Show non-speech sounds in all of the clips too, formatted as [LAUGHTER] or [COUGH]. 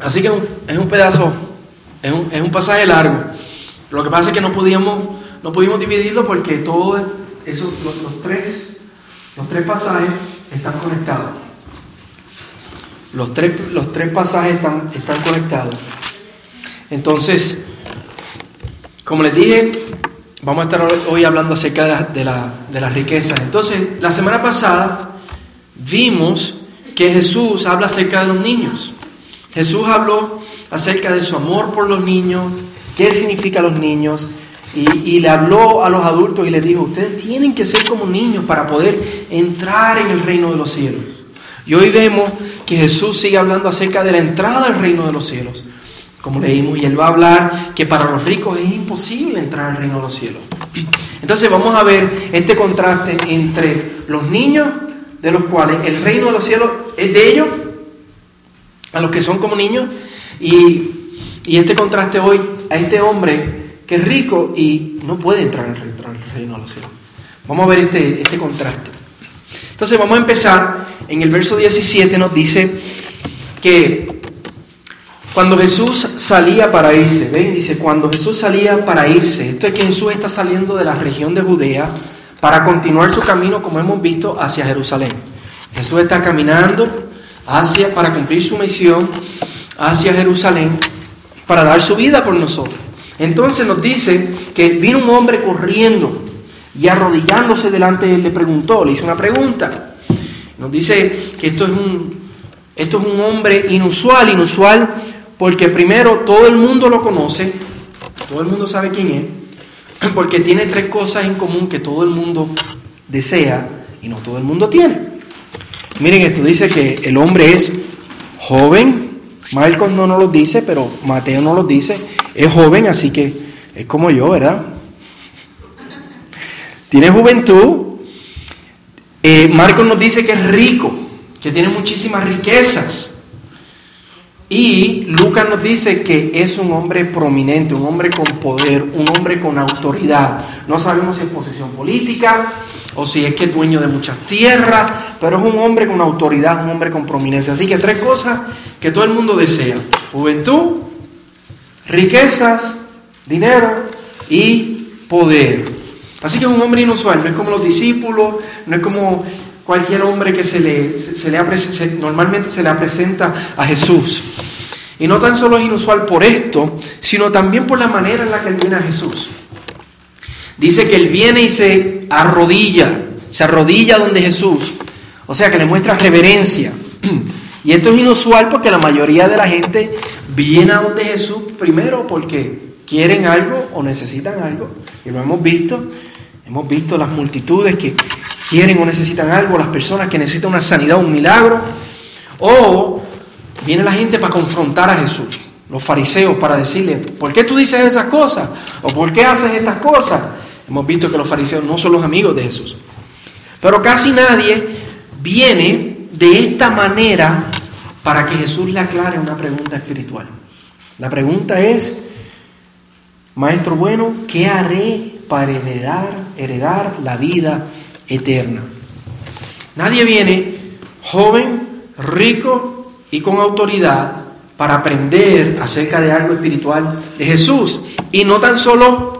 Así que es un pedazo, es un, es un pasaje largo. Lo que pasa es que no podíamos, no pudimos dividirlo porque todos esos, los, tres, los tres pasajes están conectados. Los tres, los tres pasajes están, están conectados. Entonces, como les dije, vamos a estar hoy hablando acerca de, de, la, de las riquezas. Entonces, la semana pasada vimos que Jesús habla acerca de los niños. Jesús habló acerca de su amor por los niños, qué significa los niños, y, le habló a los adultos y les dijo, ustedes tienen que ser como niños para poder entrar en el reino de los cielos. Y hoy vemos que Jesús sigue hablando acerca de la entrada al reino de los cielos. Como leímos, y él va a hablar que para los ricos es imposible entrar al reino de los cielos. Entonces vamos a ver este contraste entre los niños, de los cuales el reino de los cielos es de ellos, a los que son como niños, y, este contraste hoy a este hombre que es rico y no puede entrar en el reino de los cielos. Vamos a ver este, este contraste. Entonces vamos a empezar, en el verso 17 nos dice que cuando Jesús salía para irse, ¿ven? Dice, cuando Jesús salía para irse, esto es que Jesús está saliendo de la región de Judea para continuar su camino, como hemos visto, hacia Jerusalén. Jesús está caminando hacia, para cumplir su misión hacia Jerusalén para dar su vida por nosotros. Entonces nos dice que vino un hombre corriendo y arrodillándose delante de él le preguntó, le hizo una pregunta. Nos dice que esto es un, esto es un hombre inusual, inusual, porque primero todo el mundo lo conoce, todo el mundo sabe quién es, [CLEARS THROAT] porque tiene tres cosas en común que todo el mundo desea y no todo el mundo tiene. Miren esto, dice que el hombre es joven, Marcos no nos lo dice, pero Mateo no lo dice. Es joven, así que es como yo, ¿verdad? Tiene juventud. Eh, Marcos nos dice que es rico, que tiene muchísimas riquezas. Y Lucas nos dice que es un hombre prominente, un hombre con poder, un hombre con autoridad. No sabemos si es posición política, o si es que es dueño de muchas tierras, pero es un hombre con autoridad, un hombre con prominencia. Así que tres cosas que todo el mundo desea. Juventud, riquezas, dinero y poder. Así que es un hombre inusual, no es como los discípulos, no es como cualquier hombre que se le, se, le normalmente se le presenta a Jesús. Y no tan solo es inusual por esto, sino también por la manera en la que viene a Jesús. Dice que él viene y se arrodilla, se arrodilla donde Jesús, o sea que le muestra reverencia. [CLEARS THROAT] Y esto es inusual porque la mayoría de la gente viene a donde Jesús primero porque quieren algo o necesitan algo. Y lo hemos visto, hemos visto las multitudes que quieren o necesitan algo, las personas que necesitan una sanidad, un milagro. O viene la gente para confrontar a Jesús, los fariseos, para decirle, ¿por qué tú dices esas cosas? ¿O por qué haces estas cosas? Hemos visto que los fariseos no son los amigos de Jesús. Pero casi nadie viene de esta manera para que Jesús le aclare una pregunta espiritual. La pregunta es, Maestro bueno, ¿qué haré para heredar, heredar la vida eterna? Nadie viene joven, rico y con autoridad para aprender acerca de algo espiritual de Jesús. Y no tan solo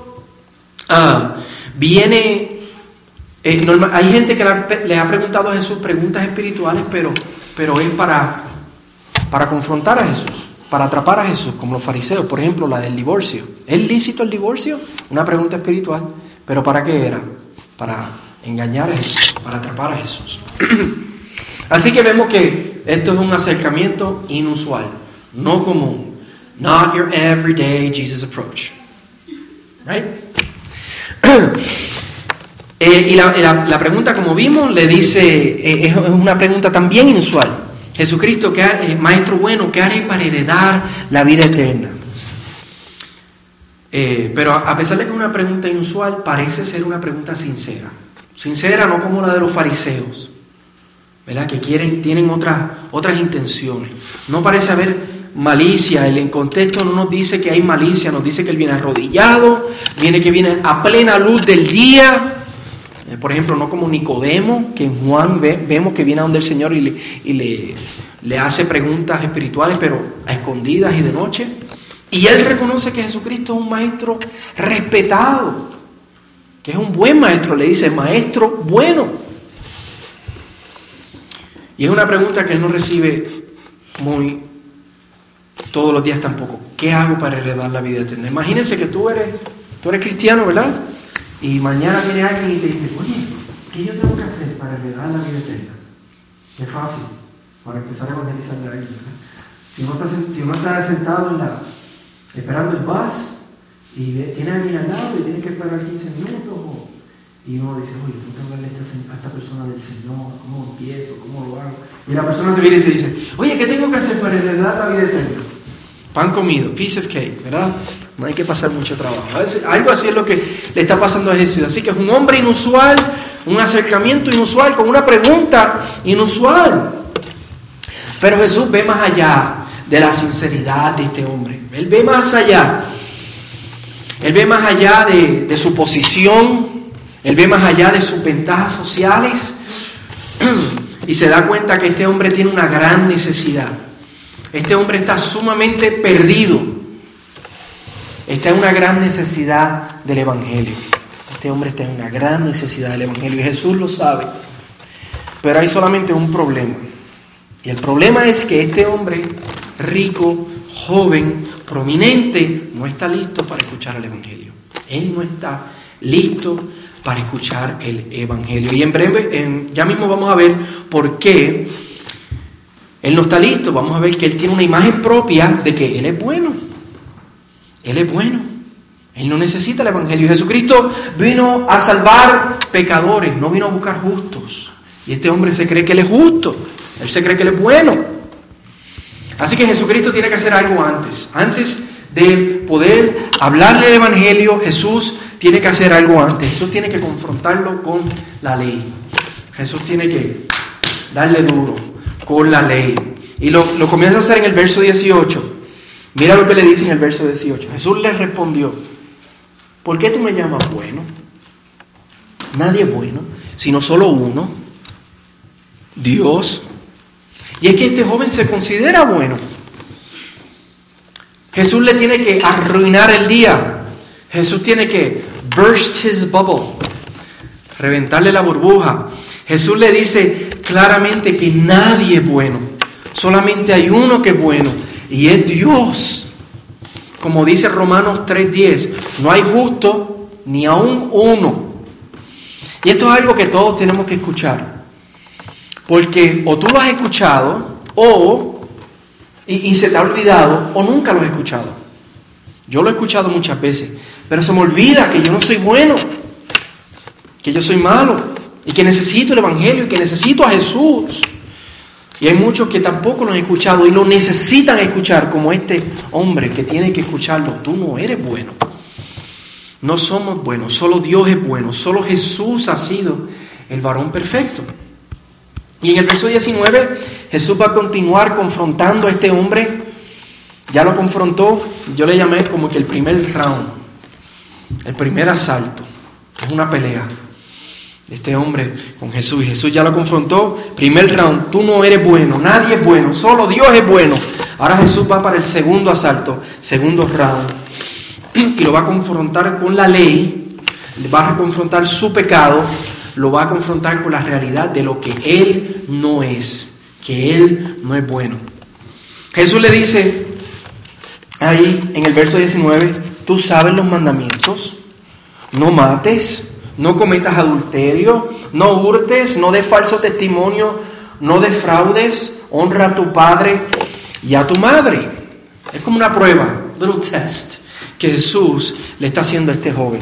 Ah, viene, eh, hay gente que le ha preguntado a Jesús preguntas espirituales, pero, pero es para, para confrontar a Jesús, para atrapar a Jesús, como los fariseos, por ejemplo, la del divorcio. ¿Es lícito el divorcio? Una pregunta espiritual, pero ¿para qué era? Para engañar a Jesús, para atrapar a Jesús. [CLEARS THROAT] Así que vemos que esto es un acercamiento inusual, no común. Not your everyday Jesus approach. Right? [COUGHS] Eh, y la, pregunta, como vimos, le dice, eh, es una pregunta también inusual. Jesucristo, ¿qué eh, Maestro bueno, ¿qué haré para heredar la vida eterna? pero a pesar de que es una pregunta inusual, parece ser una pregunta sincera. Sincera, no como la de los fariseos, ¿verdad? Que quieren, tienen otras, otras intenciones. No parece haber malicia. El contexto no nos dice que hay malicia, nos dice que él viene arrodillado, viene que viene a plena luz del día, Por ejemplo, no como Nicodemo, que en Juan vemos que viene a donde el Señor y, le, y le, le hace preguntas espirituales, pero a escondidas y de noche. Y él reconoce que Jesucristo es un maestro respetado, que es un buen maestro, le dice, maestro bueno. Y es una pregunta que él no recibe muy todos los días tampoco. ¿Qué hago para heredar la vida eterna? Imagínense que tú eres, tú eres cristiano, ¿verdad? Y mañana viene alguien y te dice, oye, ¿qué yo tengo que hacer para heredar la vida eterna? Es fácil, para empezar a evangelizar a alguien. Si uno, está, si uno está sentado esperando el bus y tiene alguien al lado y tiene que esperar 15 minutos y uno dice, oye, tengo que hablarle a esta, persona del Señor, ¿cómo empiezo? ¿Cómo lo hago? Y la persona se viene y te dice, oye, ¿qué tengo que hacer para heredar la vida eterna? Pan comido, piece of cake, ¿verdad? No hay que pasar mucho trabajo. algo así es lo que le está pasando a Jesús. Así que es un hombre inusual, un acercamiento inusual, con una pregunta inusual. Pero Jesús ve más allá de la sinceridad de este hombre. Él ve más allá. Él ve más allá de, de su posición, él ve más allá de sus ventajas sociales [CLEARS THROAT] y se da cuenta que este hombre tiene una gran necesidad. Este hombre está sumamente perdido. Está en una gran necesidad del Evangelio. Este hombre está en una gran necesidad del Evangelio y Jesús lo sabe. Pero hay solamente un problema. Y el problema es que este hombre rico, joven, prominente, no está listo para escuchar el Evangelio. Él no está listo para escuchar el Evangelio. Y en breve, ya mismo vamos a ver por qué Él no está listo. Vamos a ver que Él tiene una imagen propia de que Él es bueno. Él es bueno. Él no necesita el Evangelio. Jesucristo vino a salvar pecadores, no vino a buscar justos. Y este hombre se cree que Él es justo. Él se cree que Él es bueno. Así que Jesucristo tiene que hacer algo antes. Antes de poder hablarle el Evangelio, Jesús tiene que hacer algo antes. Jesús tiene que confrontarlo con la ley. Jesús tiene que darle duro con la ley. Y lo, comienza a hacer en el verso 18. Mira lo que le dice en el verso 18. Jesús le respondió, ¿por qué tú me llamas bueno? Nadie es bueno, sino solo uno, Dios. Y es que este joven se considera bueno. Jesús le tiene que arruinar el día. Jesús tiene que burst his bubble, reventarle la burbuja. Jesús le dice claramente que nadie es bueno, solamente hay uno que es bueno y es Dios. Como dice Romanos 3:10, no hay justo ni aún uno. Y esto es algo que todos tenemos que escuchar. Porque o tú lo has escuchado o y, y se te ha olvidado o nunca lo has escuchado. Yo lo he escuchado muchas veces, pero se me olvida que yo no soy bueno, que yo soy malo y que necesito el Evangelio y que necesito a Jesús. Y hay muchos que tampoco lo han escuchado y lo necesitan escuchar, como este hombre que tiene que escucharlo. Tú no eres bueno. No somos buenos, solo Dios es bueno, solo Jesús ha sido el varón perfecto. Y en el verso 19 Jesús va a continuar confrontando a este hombre. Ya lo confrontó, yo le llamé como que el primer round. El primer asalto es una pelea este hombre con Jesús. Y Jesús ya lo confrontó. Primer round, tú no eres bueno, nadie es bueno, solo Dios es bueno. Ahora Jesús va para el segundo asalto, segundo round. Y lo va a confrontar con la ley, le va a confrontar su pecado, lo va a confrontar con la realidad de lo que él no es, que él no es bueno. Jesús le dice ahí en el verso 19, Tú sabes los mandamientos. No mates, no cometas adulterio, no hurtes, no des falso testimonio, no defraudes, honra a tu padre y a tu madre. Es como una prueba, little test, que Jesús le está haciendo a este joven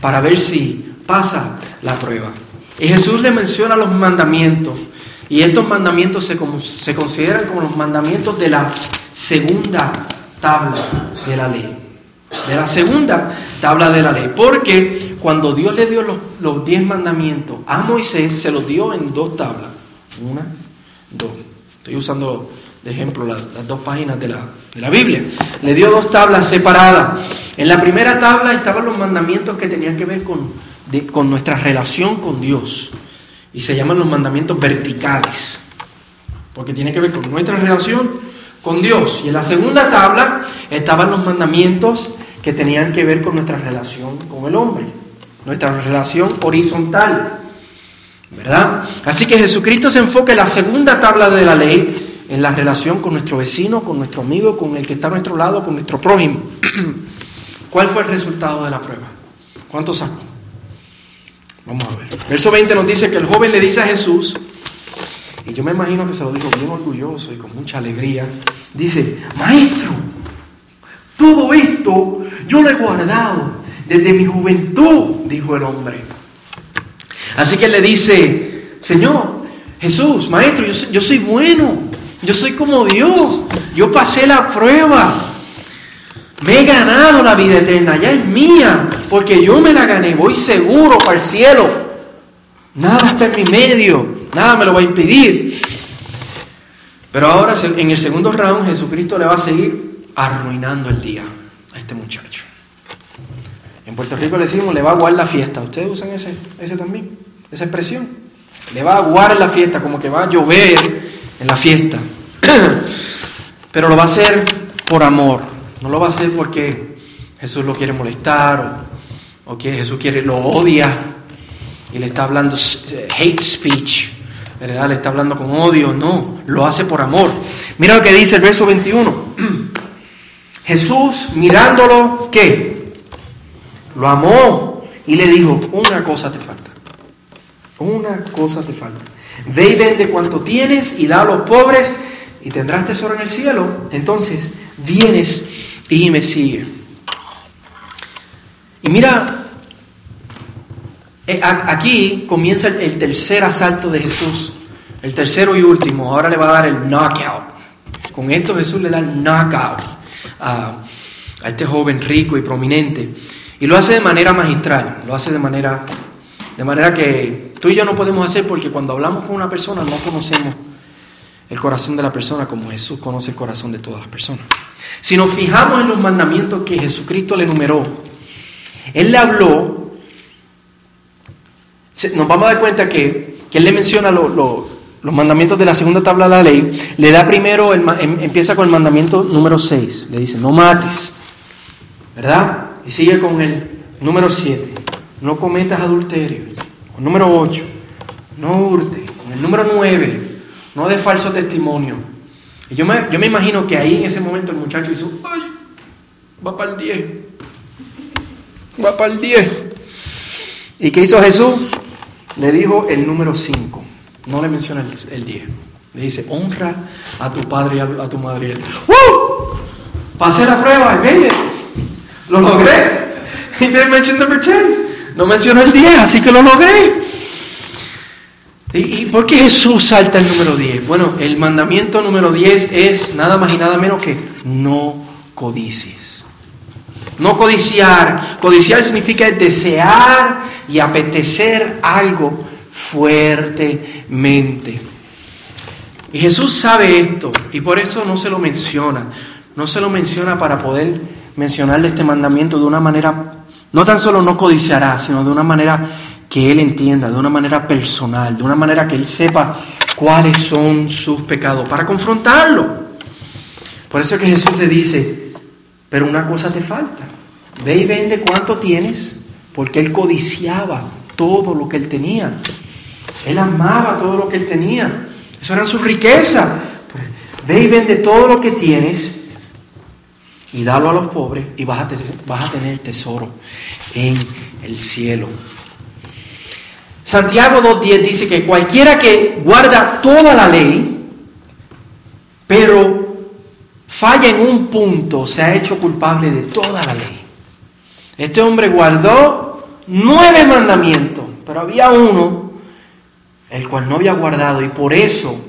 para ver si pasa la prueba. Y Jesús le menciona los mandamientos. Y estos mandamientos se, se consideran como los mandamientos de la segunda tabla de la ley de la segunda tabla de la ley. Porque cuando Dios le dio los, diez mandamientos a Moisés, se los dio en dos tablas. Una, dos. Estoy usando de ejemplo las, dos páginas de la, de la Biblia. Le dio dos tablas separadas. En la primera tabla estaban los mandamientos que tenían que ver con con nuestra relación con Dios. Y se llaman los mandamientos verticales, porque tiene que ver con nuestra relación con Dios. Y en la segunda tabla estaban los mandamientos que tenían que ver con nuestra relación con el hombre, nuestra relación horizontal. ¿Verdad? Así que Jesucristo se enfoca en la segunda tabla de la ley, en la relación con nuestro vecino, con nuestro amigo, con el que está a nuestro lado, con nuestro prójimo. [CLEARS THROAT] ¿Cuál fue el resultado de la prueba? ¿Cuánto sacó? Vamos a ver. Verso 20 nos dice que el joven le dice a Jesús, y yo me imagino que se lo dijo bien orgulloso y con mucha alegría, dice, maestro, todo esto yo lo he guardado desde mi juventud, dijo el hombre. Así que le dice, Señor, Jesús, maestro, yo soy bueno, yo soy como Dios, yo pasé la prueba. Me he ganado la vida eterna, ya es mía, porque yo me la gané, voy seguro para el cielo. Nada está en mi medio, nada me lo va a impedir. Pero ahora en el segundo round Jesucristo le va a seguir arruinando el día a este muchacho. En Puerto Rico le decimos, le va a aguar la fiesta. ¿Ustedes usan ese, ese también? Esa expresión. Le va a aguar la fiesta, como que va a llover en la fiesta. [CLEARS THROAT] Pero lo va a hacer por amor. No lo va a hacer porque Jesús lo quiere molestar o, que Jesús quiere, lo odia y le está hablando eh, hate speech, ¿verdad? Le está hablando con odio. No, lo hace por amor. Mira lo que dice el verso 21. Jesús mirándolo, ¿qué? Lo amó y le dijo, una cosa te falta. Una cosa te falta. Ve y vende cuanto tienes y da a los pobres y tendrás tesoro en el cielo. Entonces vienes y me sigue. Y mira, eh, aquí comienza el tercer asalto de Jesús, el tercero y último. Ahora le va a dar el knockout. Con esto Jesús le da el knockout a, este joven rico y prominente. Y lo hace de manera magistral, lo hace de manera, de manera que tú y yo no podemos hacer porque cuando hablamos con una persona no conocemos el corazón de la persona como Jesús conoce el corazón de todas las personas. Si nos fijamos en los mandamientos que Jesucristo le enumeró, Él le habló, nos vamos a dar cuenta que, Él le menciona los mandamientos de la segunda tabla de la ley, le da primero, em, empieza con el mandamiento número 6, le dice, no mates, ¿verdad? Y sigue con el número 7, no cometas adulterio, el número 8, no hurte, con el número 9, no de falso testimonio. Y yo me, yo me imagino que ahí en ese momento el muchacho hizo, ay, va para el 10, va para el 10. ¿Y qué hizo Jesús? Le dijo el número 5, no le menciona el, 10. Le dice, honra a tu padre y a, tu madre. ¡Uh! Pasé la prueba, I Lo logré. [LAUGHS] Y didn't mention number 10. No mencionó el 10, así que lo logré. ¿Y por qué Jesús salta el número 10? Bueno, el mandamiento número 10 es nada más y nada menos que no codicies. No codiciar. Codiciar significa desear y apetecer algo fuertemente. Y Jesús sabe esto y por eso no se lo menciona. No se lo menciona para poder mencionarle este mandamiento de una manera, no tan solo no codiciará, sino de una manera que Él entienda de una manera personal, de una manera que Él sepa cuáles son sus pecados, para confrontarlo. Por eso es que Jesús le dice, pero una cosa te falta, ve y vende cuánto tienes, porque Él codiciaba todo lo que Él tenía. Él amaba todo lo que Él tenía. Eso era su riqueza. Ve y vende todo lo que tienes y dalo a los pobres y vas a, vas tener tesoro en el cielo. Santiago 2.10 dice que cualquiera que guarda toda la ley, pero falla en un punto, se ha hecho culpable de toda la ley. Este hombre guardó nueve mandamientos, pero había uno el cual no había guardado y por eso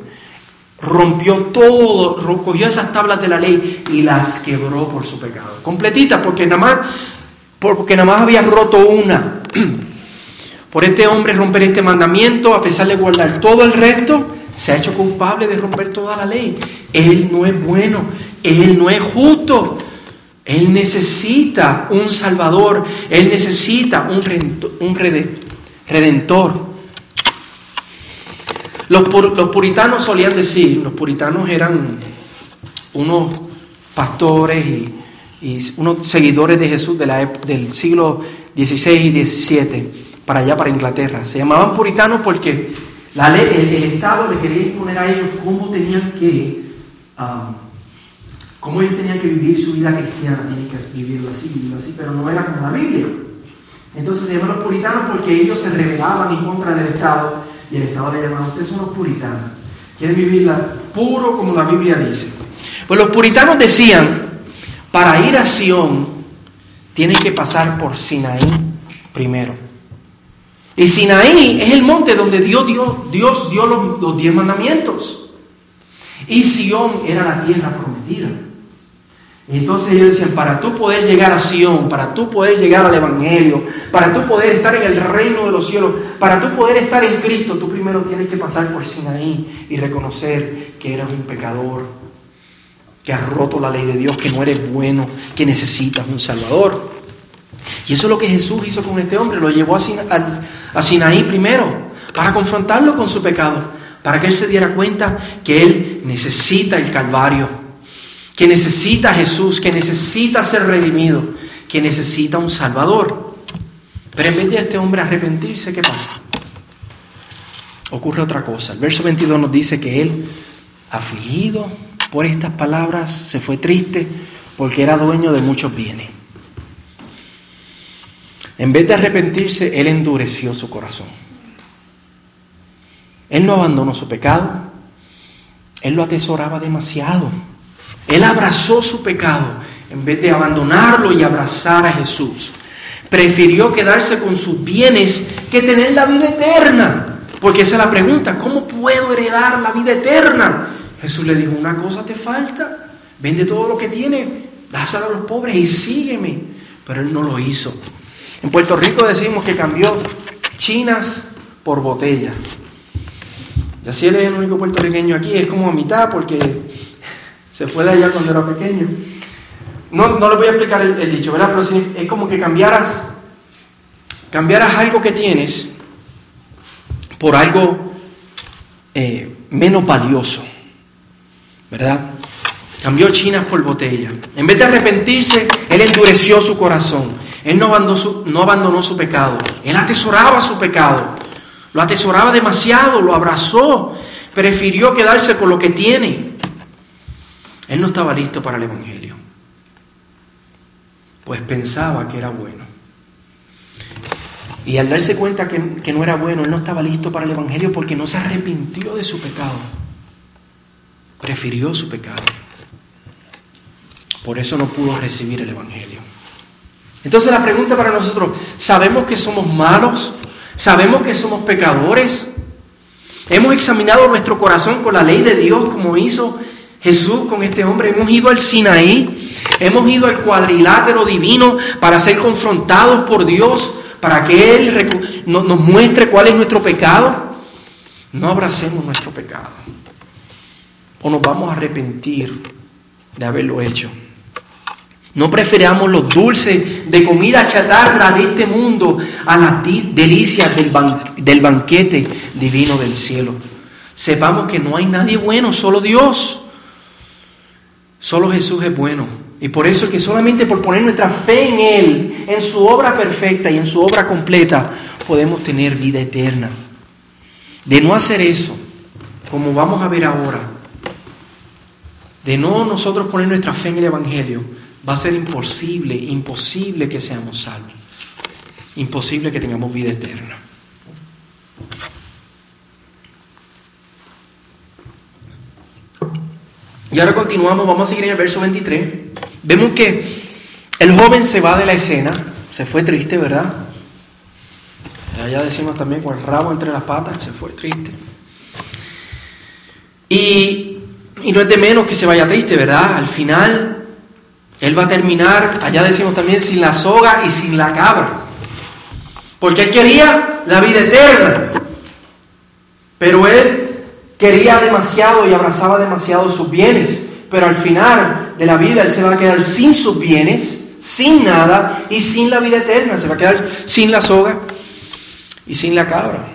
rompió todo, cogió esas tablas de la ley y las quebró por su pecado. Completita, porque nada más, porque nada más había roto una. [CLEARS THROAT] Por este hombre romper este mandamiento, a pesar de guardar todo el resto, se ha hecho culpable de romper toda la ley. Él no es bueno, él no es justo. Él necesita un Salvador, Él necesita un, un redentor. Los, los, puritanos solían decir, los puritanos eran unos pastores y, unos seguidores de Jesús de la, del siglo XVI y XVII, para allá, para Inglaterra. Se llamaban puritanos porque el, Estado le quería imponer a ellos cómo tenían que... Um, cómo ellos tenían que vivir su vida cristiana, tienen que vivirlo así, vivirlo así, pero no era como la Biblia. Entonces se llaman los puritanos porque ellos se rebelaban en contra del Estado y el Estado le llamaba, ustedes son los puritanos, quieren vivirla puro como la Biblia dice. Pues los puritanos decían, para ir a Sión tienen que pasar por Sinaí primero. Y Sinaí es el monte donde Dios dio, Dios dio los, los diez mandamientos. Y Sión era la tierra prometida. Entonces ellos decían, para tú poder llegar a Sion, para tú poder llegar al Evangelio, para tú poder estar en el reino de los cielos, para tú poder estar en Cristo, tú primero tienes que pasar por Sinaí y reconocer que eres un pecador, que has roto la ley de Dios, que no eres bueno, que necesitas un Salvador. Y eso es lo que Jesús hizo con este hombre, lo llevó a, Sinaí primero, para confrontarlo con su pecado, para que él se diera cuenta que él necesita el Calvario que necesita a Jesús, que necesita ser redimido, que necesita un Salvador. Pero en vez de este hombre arrepentirse, ¿qué pasa? Ocurre otra cosa. El verso 22 nos dice que él, afligido por estas palabras, se fue triste porque era dueño de muchos bienes. En vez de arrepentirse, él endureció su corazón. Él no abandonó su pecado, él lo atesoraba demasiado. Él abrazó su pecado en vez de abandonarlo y abrazar a Jesús. Prefirió quedarse con sus bienes que tener la vida eterna. Porque esa es la pregunta, ¿cómo puedo heredar la vida eterna? Jesús le dijo, una cosa te falta, vende todo lo que tiene, dáselo a los pobres y sígueme. Pero él no lo hizo. En Puerto Rico decimos que cambió chinas por botella. Y así él es el único puertorriqueño aquí, es como a mitad porque se fue de allá cuando era pequeño. No, no le voy a explicar el, dicho, ¿verdad? Pero es como que cambiaras, cambiaras algo que tienes por algo eh, menos valioso, ¿verdad? Cambió chinas por botella. En vez de arrepentirse, él endureció su corazón. Él no abandonó su, no abandonó su pecado. Él atesoraba su pecado. Lo atesoraba demasiado, lo abrazó. Prefirió quedarse con lo que tiene. Él no estaba listo para el Evangelio, pues pensaba que era bueno. Y al darse cuenta que, no era bueno, él no estaba listo para el Evangelio porque no se arrepintió de su pecado. Prefirió su pecado. Por eso no pudo recibir el Evangelio. Entonces la pregunta para nosotros, ¿sabemos que somos malos? ¿Sabemos que somos pecadores? ¿Hemos examinado nuestro corazón con la ley de Dios como hizo Jesús con este hombre. Hemos ido al Sinaí, hemos ido al cuadrilátero divino para ser confrontados por Dios, para que Él nos muestre cuál es nuestro pecado. No abracemos nuestro pecado. O nos vamos a arrepentir de haberlo hecho. No preferamos los dulces de comida chatarra de este mundo a las delicias del, del banquete divino del cielo. Sepamos que no hay nadie bueno, solo Dios. Solo Jesús es bueno. Y por eso es que solamente por poner nuestra fe en Él, en su obra perfecta y en su obra completa, podemos tener vida eterna. De no hacer eso, como vamos a ver ahora, de no nosotros poner nuestra fe en el Evangelio, va a ser imposible, imposible que seamos salvos. Imposible que tengamos vida eterna. Y ahora continuamos, vamos a seguir en el verso 23. Vemos que el joven se va de la escena, se fue triste, ¿verdad? Ya decimos también con el rabo entre las patas, se fue triste. Y, y no es de menos que se vaya triste, ¿verdad? Al final, él va a terminar, allá decimos también, sin la soga y sin la cabra. Porque él quería la vida eterna. Pero él quería demasiado y abrazaba demasiado sus bienes. pero al final de la vida él se va a quedar sin sus bienes, sin nada y sin la vida eterna. Se va a quedar sin la soga y sin la cabra.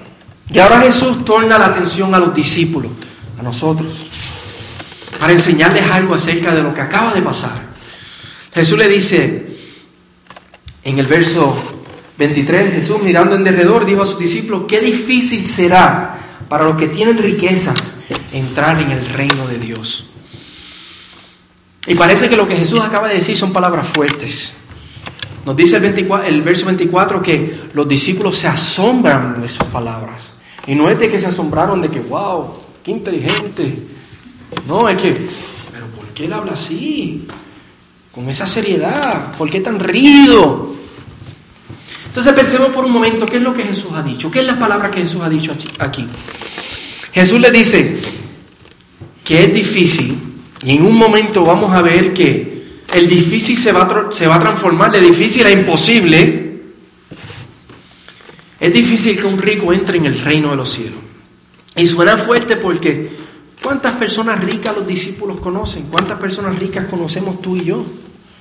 Y ahora Jesús torna la atención a los discípulos, a nosotros, para enseñarles algo acerca de lo que acaba de pasar. Jesús le dice en el verso 23, Jesús mirando en derredor dijo a sus discípulos, qué difícil será para los que tienen riquezas entrar en el reino de Dios. Y parece que lo que Jesús acaba de decir son palabras fuertes. Nos dice el, 24, el verso 24 que los discípulos se asombran de sus palabras. Y no es de que se asombraron de que, wow, qué inteligente. No, es que, pero ¿por qué él habla así? Con esa seriedad, ¿por qué tan rígido? Entonces pensemos por un momento qué es lo que Jesús ha dicho, qué es la palabra que Jesús ha dicho aquí. Jesús le dice que es difícil y en un momento vamos a ver que el difícil se va se va a transformar de difícil a imposible. Es difícil que un rico entre en el reino de los cielos. Y suena fuerte porque ¿cuántas personas ricas los discípulos conocen? ¿Cuántas personas ricas conocemos tú y yo?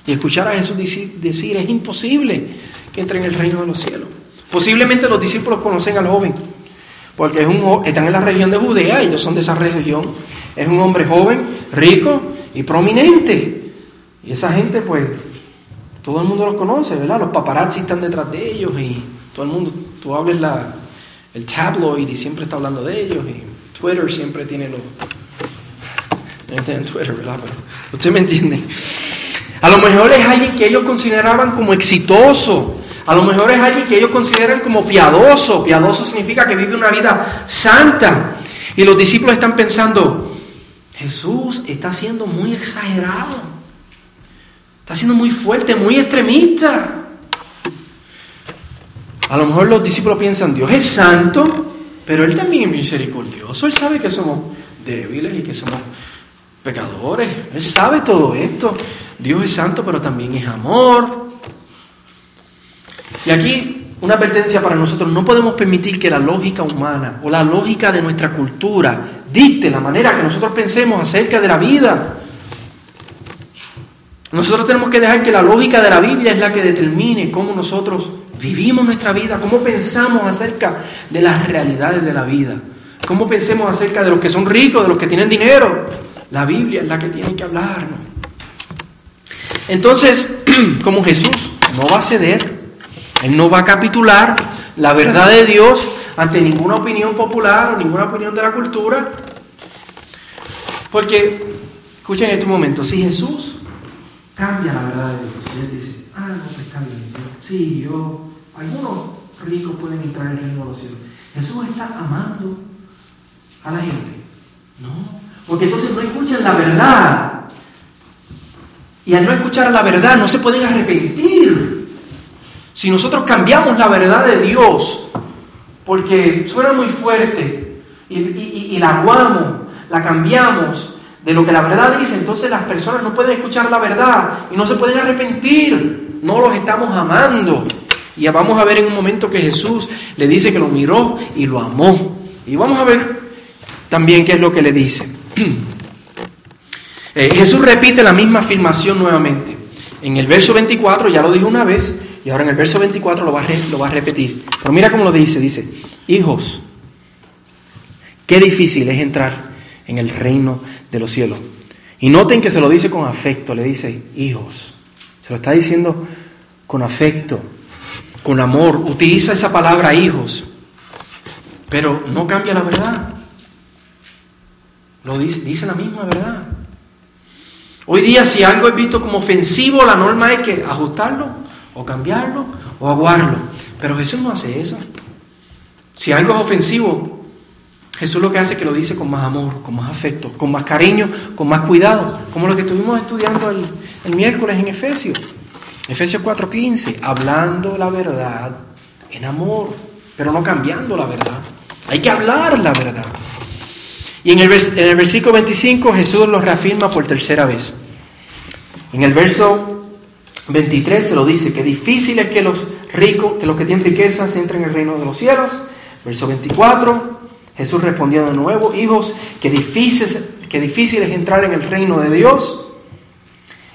Y escuchar a Jesús decir, es imposible que entre en el reino de los cielos. Posiblemente los discípulos conocen al joven, porque están en la región de Judea, ellos son de esa región. Es un hombre joven, rico y prominente. Y esa gente, pues, todo el mundo los conoce, ¿verdad? Los paparazzi están detrás de ellos y todo el mundo, tú hables la, el tabloid y siempre está hablando de ellos y Twitter siempre tiene los... [LAUGHS] No tienen Twitter, ¿verdad? Pero usted me entiende. A lo mejor es alguien que ellos consideraban como exitoso. A lo mejor es alguien que ellos consideran como piadoso. Piadoso significa que vive una vida santa. Y los discípulos están pensando, Jesús está siendo muy exagerado. Está siendo muy fuerte, muy extremista. A lo mejor los discípulos piensan, Dios es santo, pero Él también es misericordioso. Él sabe que somos débiles y que somos pecadores. Él sabe todo esto. Dios es santo, pero también es amor. Y aquí una advertencia para nosotros. No podemos permitir que la lógica humana o la lógica de nuestra cultura dicte la manera que nosotros pensemos acerca de la vida. Nosotros tenemos que dejar que la lógica de la Biblia es la que determine cómo nosotros vivimos nuestra vida, cómo pensamos acerca de las realidades de la vida, cómo pensemos acerca de los que son ricos, de los que tienen dinero. La Biblia es la que tiene que hablarnos. Entonces, [CLEARS THROAT] como Jesús no va a ceder, Él no va a capitular la verdad de Dios ante ninguna opinión popular o ninguna opinión de la cultura. Porque, escuchen en este momento, si Jesús cambia la verdad de Dios, Él dice, ah, no, pues está bien, yo, algunos ricos pueden entrar en el reino de los cielos. Jesús está amando a la gente. No, porque entonces no escuchan la verdad. Y al no escuchar la verdad no se pueden arrepentir. Si nosotros cambiamos la verdad de Dios, porque suena muy fuerte y, la aguamos, la cambiamos de lo que la verdad dice, entonces las personas no pueden escuchar la verdad y no se pueden arrepentir. No los estamos amando. Y vamos a ver en un momento que Jesús le dice que lo miró y lo amó. Y vamos a ver también qué es lo que le dice. [CLEARS THROAT] Eh, Jesús repite la misma afirmación nuevamente. En el verso 24 ya lo dijo una vez y ahora en el verso 24 lo va, a, lo va a repetir. Pero mira cómo lo dice. Dice, hijos, qué difícil es entrar en el reino de los cielos. Y noten que se lo dice con afecto, le dice, hijos. Se lo está diciendo con afecto, con amor. Utiliza esa palabra hijos, pero no cambia la verdad. Lo dice, dice la misma verdad. Hoy día si algo es visto como ofensivo, la norma es que ajustarlo o cambiarlo o aguarlo. Pero Jesús no hace eso. Si algo es ofensivo, Jesús lo que hace es que lo dice con más amor, con más afecto, con más cariño, con más cuidado, como lo que estuvimos estudiando el, miércoles en Efesios. Efesios 4:15, hablando la verdad en amor, pero no cambiando la verdad. Hay que hablar la verdad. Y en el, en el versículo 25 Jesús lo reafirma por tercera vez. En el verso 23 se lo dice, que difícil es que los ricos, que los que tienen riquezas entren en el reino de los cielos. Verso 24, Jesús respondió de nuevo, hijos, que difícil, que difícil es entrar en el reino de Dios.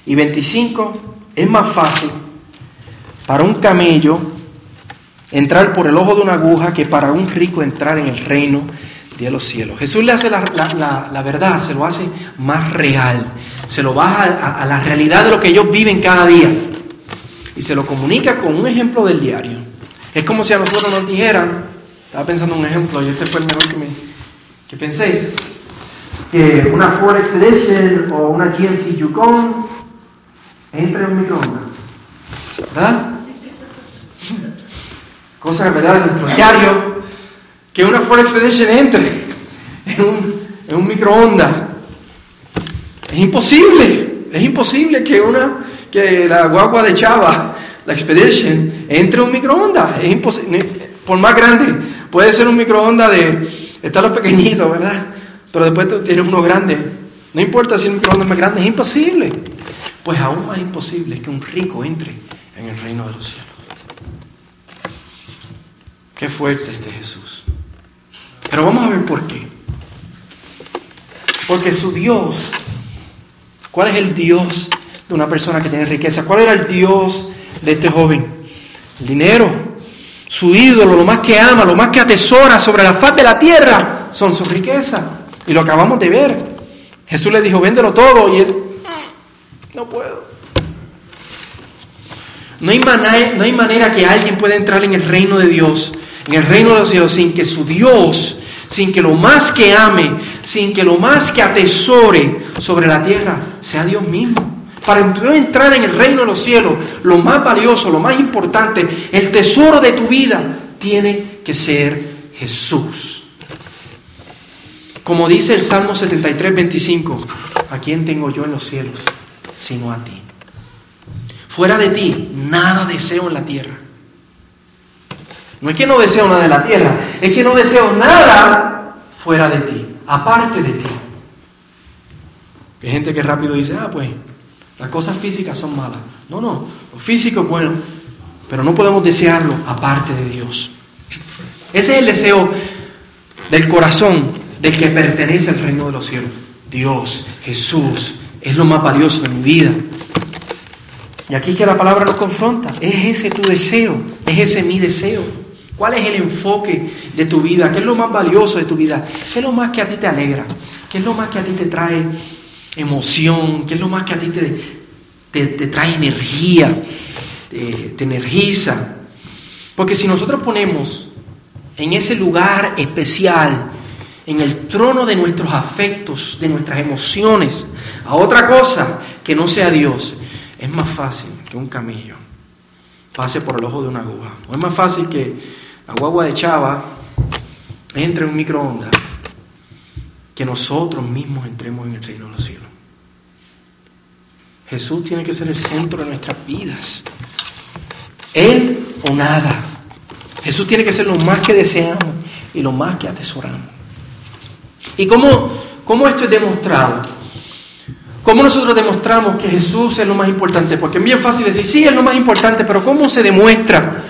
Y 25, es más fácil para un camello entrar por el ojo de una aguja que para un rico entrar en el reino de los cielos. Jesús le hace la, verdad, se lo hace más real, se lo baja a, la realidad de lo que ellos viven cada día y se lo comunica con un ejemplo del diario. Es como si a nosotros nos dijeran, estaba pensando en un ejemplo y este fue el mejor que, me, que pensé, que una Ford Expedition o una GMC Yukon entre en un microondas. ¿Verdad? Cosa, ¿verdad? De nuestro diario, que una Ford Expedition entre en un, en microondas. Es imposible, es imposible que una, que la guagua de Chava, la Expedition, entre en un microondas. Es imposible, por más grande, puede ser un microondas de, están los pequeñitos, ¿verdad? Pero después tú tienes uno grande. No importa si el microondas es más grande, es imposible. Pues aún más imposible que un rico entre en el reino de los cielos. Qué fuerte este Jesús. Pero vamos a ver por qué. Porque su Dios, ¿cuál es el Dios de una persona que tiene riqueza? ¿Cuál era el Dios de este joven? El dinero. Su ídolo, lo más que ama, lo más que atesora sobre la faz de la tierra, son su riqueza. Y lo acabamos de ver. Jesús le dijo, véndelo todo. Y él, no puedo. No hay, manera, no hay manera que alguien pueda entrar en el reino de Dios, en el reino de los cielos, sin que su Dios, sin que lo más que ame, sin que lo más que atesore sobre la tierra sea Dios mismo. Para entrar en el reino de los cielos, lo más valioso, lo más importante, el tesoro de tu vida, tiene que ser Jesús. Como dice el Salmo 73, 25, ¿a quién tengo yo en los cielos sino a ti? Fuera de ti, nada deseo en la tierra. No es que no deseo nada de la tierra, es que no deseo nada fuera de ti, aparte de ti. Hay gente que rápido dice, ah, pues las cosas físicas son malas. No, no, lo físico es bueno, pero no podemos desearlo aparte de Dios. Ese es el deseo del corazón del que pertenece al reino de los cielos. Dios, Jesús, es lo más valioso de mi vida. Y aquí que la palabra nos confronta. ¿Es ese tu deseo? ¿Es ese mi deseo? ¿Cuál es el enfoque de tu vida? ¿Qué es lo más valioso de tu vida? ¿Qué es lo más que a ti te alegra? ¿Qué es lo más que a ti te trae emoción? ¿Qué es lo más que a ti te, te, trae energía? Te, te energiza. Porque si nosotros ponemos en ese lugar especial, en el trono de nuestros afectos, de nuestras emociones, a otra cosa que no sea Dios, es más fácil que un camello pase por el ojo de una aguja. Es más fácil que la guagua de Chava entre en un microondas que nosotros mismos entremos en el reino de los cielos. Jesús tiene que ser el centro de nuestras vidas. Él o nada. Jesús tiene que ser lo más que deseamos y lo más que atesoramos. ¿Y cómo, cómo esto es demostrado? ¿Cómo nosotros demostramos que Jesús es lo más importante? Porque es bien fácil decir, sí, es lo más importante, pero ¿cómo se demuestra?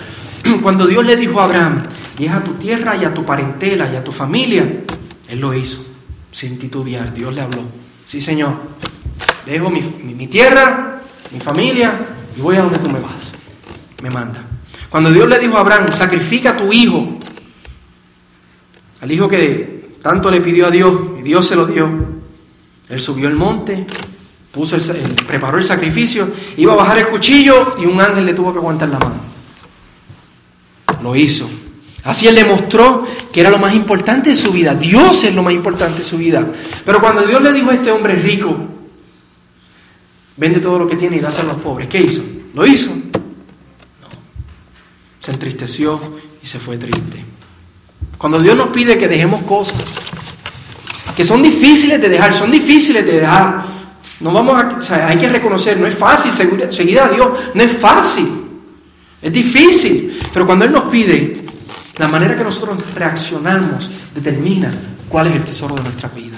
[CLEARS THROAT] Cuando Dios le dijo a Abraham, deja tu tierra y a tu parentela y a tu familia, Él lo hizo, sin titubear. Dios le habló, sí Señor, dejo mi, mi tierra, mi familia y voy a donde tú me vas. Me manda. Cuando Dios le dijo a Abraham, sacrifica a tu hijo, al hijo que tanto le pidió a Dios y Dios se lo dio, él subió el monte, puso el, preparó el sacrificio, iba a bajar el cuchillo y un ángel le tuvo que aguantar la mano. Lo hizo. Así él demostró que era lo más importante de su vida. Dios es lo más importante de su vida. Pero cuando Dios le dijo a este hombre rico, vende todo lo que tiene y dáselo a los pobres, ¿qué hizo? ¿Lo hizo? No. Se entristeció y se fue triste. Cuando Dios nos pide que dejemos cosas, que son difíciles de dejar, son difíciles de dejar. No vamos a, hay que reconocer, no es fácil seguir a Dios, no es fácil, es difícil. Pero cuando Él nos pide, la manera que nosotros reaccionamos determina cuál es el tesoro de nuestra vida.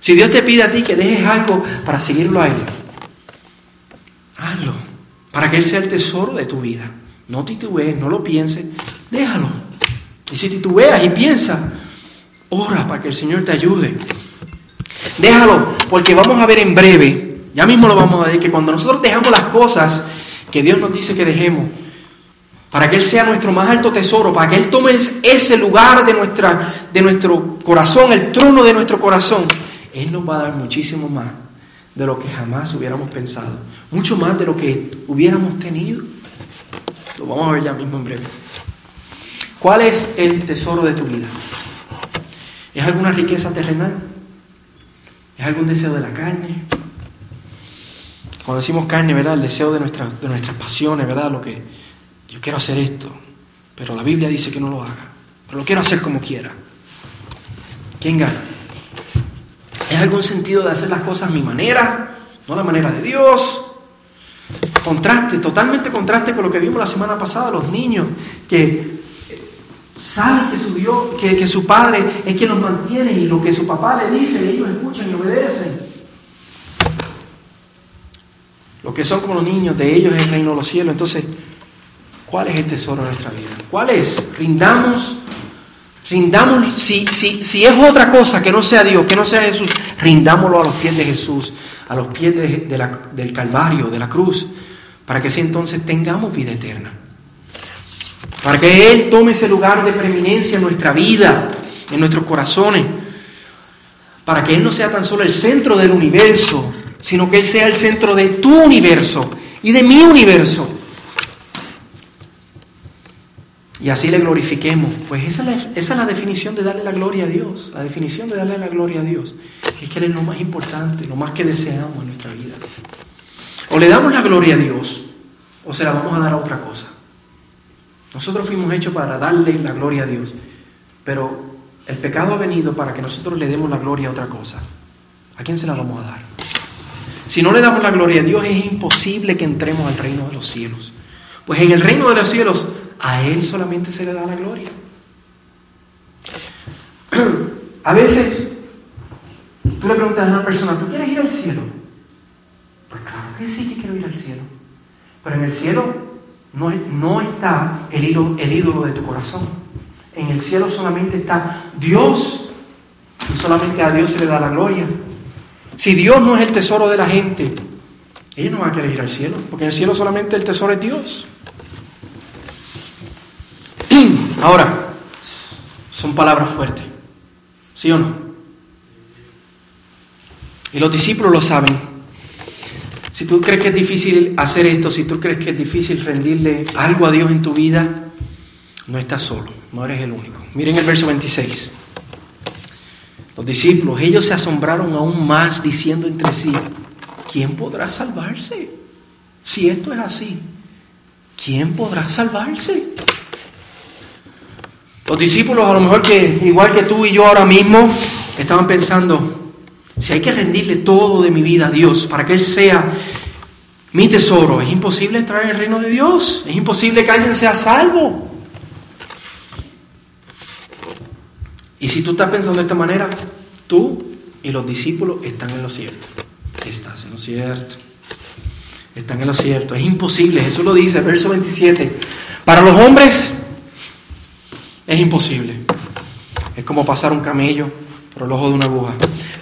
Si Dios te pide a ti que dejes algo para seguirlo a Él, hazlo, para que Él sea el tesoro de tu vida. No titubees, no lo pienses, déjalo. Y si titubeas y piensas, Ora para que el Señor te ayude. Déjalo, porque vamos a ver en breve, ya mismo lo vamos a ver, que cuando nosotros dejamos las cosas que Dios nos dice que dejemos, para que Él sea nuestro más alto tesoro, para que Él tome ese lugar de, nuestra, de nuestro corazón, el trono de nuestro corazón, Él nos va a dar muchísimo más de lo que jamás hubiéramos pensado, mucho más de lo que hubiéramos tenido. Lo vamos a ver ya mismo en breve. ¿Cuál es el tesoro de tu vida? ¿Es alguna riqueza terrenal? ¿Es algún deseo de la carne? Cuando decimos carne, ¿verdad? El deseo de, nuestra, de nuestras pasiones, ¿verdad? Lo que yo quiero hacer esto, pero la Biblia dice que no lo haga, pero lo quiero hacer como quiera. ¿Quién gana? ¿Es algún sentido de hacer las cosas a mi manera, no la manera de Dios? Contraste, totalmente contraste con lo que vimos la semana pasada, los niños que saben que su, Dios, que, que, su padre es quien los mantiene y lo que su papá le dice, ellos escuchan y obedecen. Lo que son como los niños, de ellos es el reino de los cielos. Entonces, ¿cuál es el tesoro de nuestra vida? ¿Cuál es? Rindamos, rindamos, si, si, si es otra cosa que no sea Dios, que no sea Jesús, rindámoslo a los pies de Jesús, a los pies de, del Calvario, de la cruz, para que así entonces tengamos vida eterna para que Él tome ese lugar de preeminencia en nuestra vida, en nuestros corazones, para que Él no sea tan solo el centro del universo, sino que Él sea el centro de tu universo y de mi universo. Y así le glorifiquemos. Pues esa es, la, esa es, la, definición de darle la gloria a Dios. La definición de darle la gloria a Dios es que Él es lo más importante, lo más que deseamos en nuestra vida. O le damos la gloria a Dios o se la vamos a dar a otra cosa. Nosotros fuimos hechos para darle la gloria a Dios, pero el pecado ha venido para que nosotros le demos la gloria a otra cosa. ¿A quién se la vamos a dar? Si no le damos la gloria a Dios, es imposible que entremos al reino de los cielos. Pues en el reino de los cielos, a Él solamente se le da la gloria. [CLEARS THROAT] A veces, tú le preguntas a una persona, ¿tú quieres ir al cielo? Pues claro que sí que quiero ir al cielo. Pero en el cielo no, no está el ídolo, el ídolo de tu corazón. En el cielo solamente está Dios y solamente a Dios se le da la gloria. Si Dios no es el tesoro de la gente, ellos no van a querer ir al cielo, porque en el cielo solamente el tesoro es Dios. [CLEARS THROAT] Ahora, son palabras fuertes, ¿sí o no? Y los discípulos lo saben. Si tú crees que es difícil hacer esto, si tú crees que es difícil rendirle algo a Dios en tu vida, no estás solo, no eres el único. Miren el verso 26. Los discípulos, ellos se asombraron aún más diciendo entre sí, ¿quién podrá salvarse? Si esto es así, ¿quién podrá salvarse? Los discípulos a lo mejor que igual que tú y yo ahora mismo estaban pensando, si hay que rendirle todo de mi vida a Dios para que Él sea mi tesoro, es imposible entrar en el reino de Dios. Es imposible que alguien sea salvo. Y si tú estás pensando de esta manera, tú y los discípulos están en lo cierto. Estás en lo cierto. Están en lo cierto. Es imposible. Jesús lo dice, verso 27. Para los hombres es imposible. Es como pasar un camello por el ojo de una aguja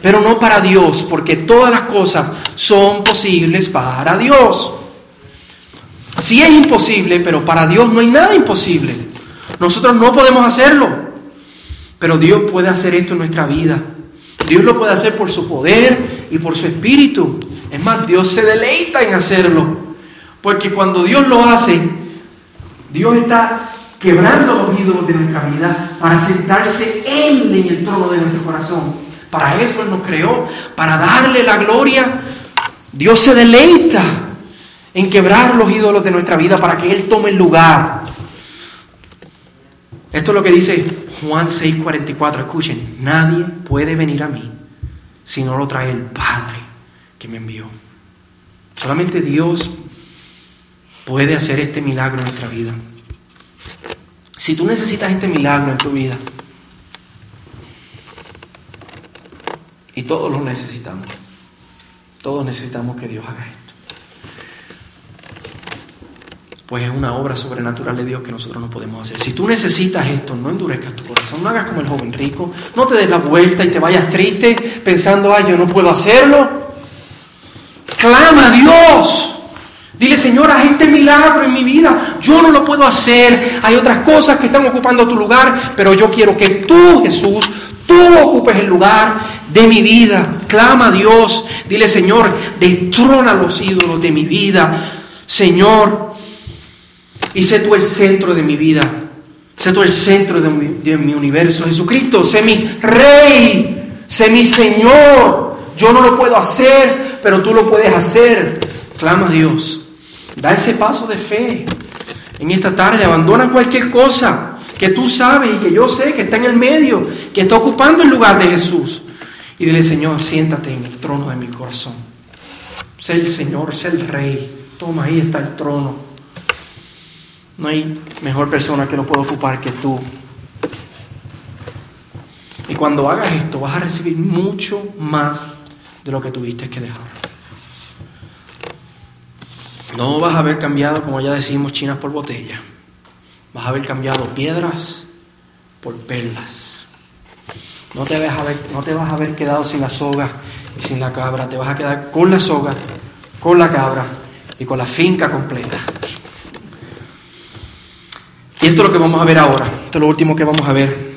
pero no para Dios, porque todas las cosas son posibles para Dios. Sí es imposible, pero para Dios no hay nada imposible. Nosotros no podemos hacerlo, pero Dios puede hacer esto en nuestra vida. Dios lo puede hacer por su poder y por su espíritu. Es más, Dios se deleita en hacerlo, porque cuando Dios lo hace, Dios está quebrando los ídolos de nuestra vida para sentarse Él en el trono de nuestro corazón. Para eso Él nos creó, para darle la gloria. Dios se deleita en quebrar los ídolos de nuestra vida para que Él tome el lugar. Esto es lo que dice Juan 6:44. Escuchen, nadie puede venir a mí si no lo trae el Padre que me envió. Solamente Dios puede hacer este milagro en nuestra vida. Si tú necesitas este milagro en tu vida, Y todos lo necesitamos. Todos necesitamos que Dios haga esto. Pues es una obra sobrenatural de Dios que nosotros no podemos hacer. Si tú necesitas esto, no endurezcas tu corazón, no hagas como el joven rico, no te des la vuelta y te vayas triste pensando, ay, yo no puedo hacerlo. Clama a Dios. Dile, Señor, haz este milagro en mi vida. Yo no lo puedo hacer. Hay otras cosas que están ocupando tu lugar, pero yo quiero que tú, Jesús, tú ocupes el lugar de mi vida. Clama a Dios. Dile, Señor, destrona los ídolos de mi vida. Señor, y sé tú el centro de mi vida. Sé tú el centro de mi, universo. Jesucristo, sé mi rey. Sé mi Señor. Yo no lo puedo hacer, pero tú lo puedes hacer. Clama a Dios. Da ese paso de fe. En esta tarde abandona cualquier cosa que tú sabes y que yo sé que está en el medio, que está ocupando el lugar de Jesús. Y dile, Señor, siéntate en el trono de mi corazón. Sé el Señor, sé el Rey. Toma, ahí está el trono. No hay mejor persona que lo pueda ocupar que tú. Y cuando hagas esto, vas a recibir mucho más de lo que tuviste que dejar. No vas a haber cambiado, como ya decimos, chinas por botella. Vas a haber cambiado piedras por perlas. No te, vas a ver, no te vas a haber quedado sin la soga y sin la cabra. Te vas a quedar con la soga, con la cabra y con la finca completa. Y esto es lo que vamos a ver ahora. Esto es lo último que vamos a ver.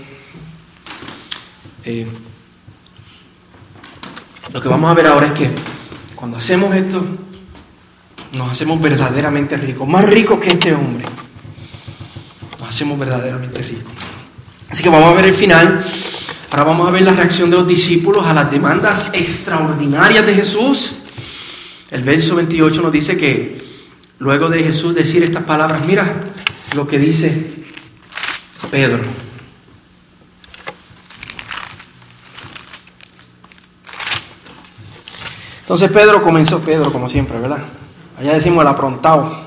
Eh, lo que vamos a ver ahora es que cuando hacemos esto, nos hacemos verdaderamente ricos, más ricos que este hombre. Nos hacemos verdaderamente ricos. Así que vamos a ver el final. Ahora vamos a ver la reacción de los discípulos a las demandas extraordinarias de Jesús. El verso 28 nos dice que luego de Jesús decir estas palabras, mira lo que dice Pedro. Entonces Pedro comenzó, Pedro como siempre, ¿verdad? Allá decimos el aprontado.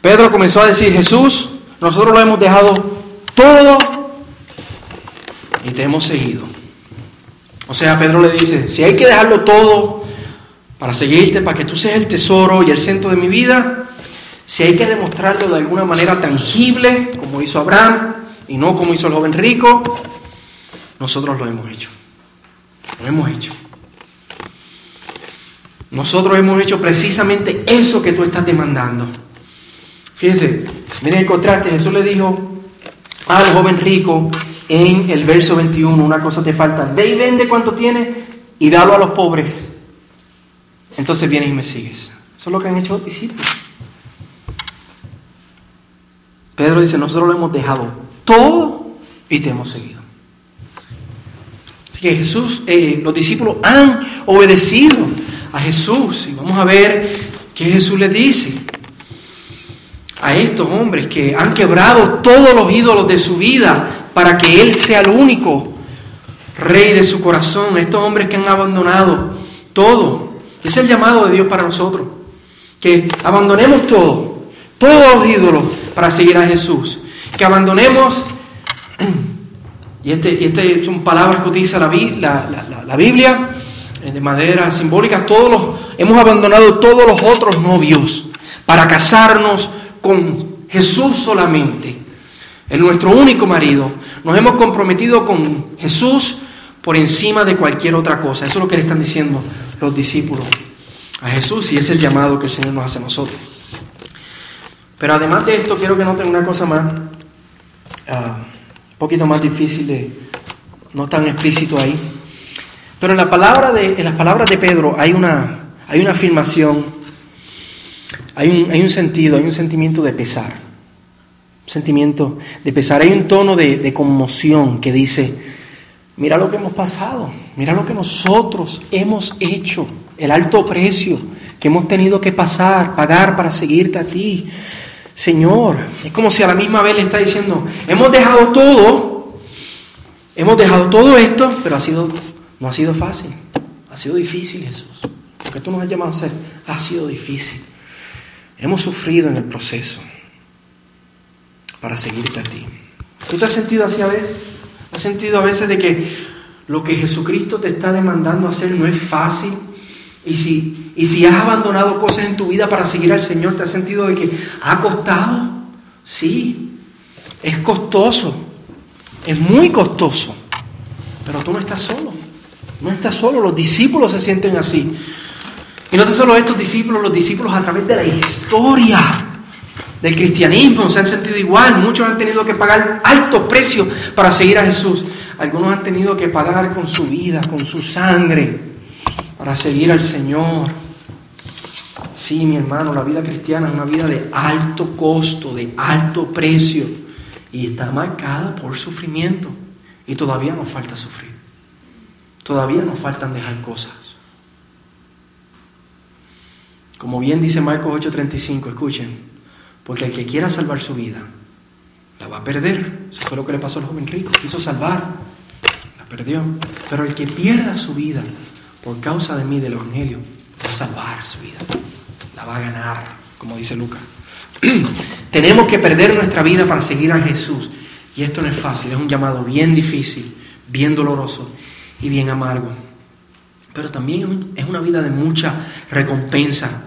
Pedro comenzó a decir, Jesús, nosotros lo hemos dejado todo y te hemos seguido. O sea, Pedro le dice, si hay que dejarlo todo para seguirte, para que tú seas el tesoro y el centro de mi vida, si hay que demostrarlo de alguna manera tangible, como hizo Abraham y no como hizo el joven rico, nosotros lo hemos hecho. Lo hemos hecho. Nosotros hemos hecho precisamente eso que tú estás demandando. Fíjense, miren el contraste. Jesús le dijo al joven rico en el verso 21, una cosa te falta, ve y vende cuanto tienes y dalo a los pobres. Entonces vienes y me sigues. Eso es lo que han hecho los discípulos. Pedro dice, nosotros lo hemos dejado todo y te hemos seguido. Así que Jesús, eh, los discípulos han obedecido a Jesús. Y vamos a ver qué Jesús les dice a estos hombres que han quebrado todos los ídolos de su vida para que Él sea el único rey de su corazón. Estos hombres que han abandonado todo. Es el llamado de Dios para nosotros. Que abandonemos todo, todos los ídolos para seguir a Jesús. Que abandonemos, y este, y este son palabras que utiliza la, la, Biblia, de madera simbólica, todos los, hemos abandonado todos los otros novios para casarnos con Jesús solamente. Es nuestro único marido. Nos hemos comprometido con Jesús por encima de cualquier otra cosa. Eso es lo que le están diciendo los discípulos a Jesús y es el llamado que el Señor nos hace a nosotros. Pero además de esto, quiero que noten una cosa más, ah, un poquito más difícil de, no tan explícito ahí. Pero en, la palabra de, en las palabras de Pedro hay una, hay una afirmación, hay un, hay un sentido, hay un sentimiento de pesar. sentimiento de pesar. Hay un tono de, de conmoción que dice, mira lo que hemos pasado, mira lo que nosotros hemos hecho, el alto precio que hemos tenido que pasar, pagar para seguirte a ti. Señor, es como si a la misma vez le está diciendo, hemos dejado todo, hemos dejado todo esto, pero ha sido no ha sido fácil, ha sido difícil Jesús. Lo que tú nos has llamado a hacer ha sido difícil. Hemos sufrido en el proceso para seguirte a ti. ¿Tú te has sentido así a veces? ¿Has sentido a veces de que lo que Jesucristo te está demandando hacer no es fácil? Y si, y si has abandonado cosas en tu vida para seguir al Señor, ¿te has sentido de que ha costado? Sí, es costoso, es muy costoso, pero tú no estás solo, no estás solo, los discípulos se sienten así. Y no tan solo estos discípulos, los discípulos a través de la historia del cristianismo se han sentido igual. Muchos han tenido que pagar altos precios para seguir a Jesús. Algunos han tenido que pagar con su vida, con su sangre, para seguir al Señor. Sí, mi hermano, la vida cristiana es una vida de alto costo, de alto precio. Y está marcada por sufrimiento. Y todavía nos falta sufrir. Todavía nos faltan dejar cosas. Como bien dice Marcos 8:35, escuchen, porque el que quiera salvar su vida, la va a perder. Eso fue lo que le pasó al joven rico, quiso salvar, la perdió. Pero el que pierda su vida por causa de mí, del Evangelio, va a salvar su vida, la va a ganar, como dice Lucas. [CLEARS THROAT] Tenemos que perder nuestra vida para seguir a Jesús. Y esto no es fácil, es un llamado bien difícil, bien doloroso y bien amargo. Pero también es una vida de mucha recompensa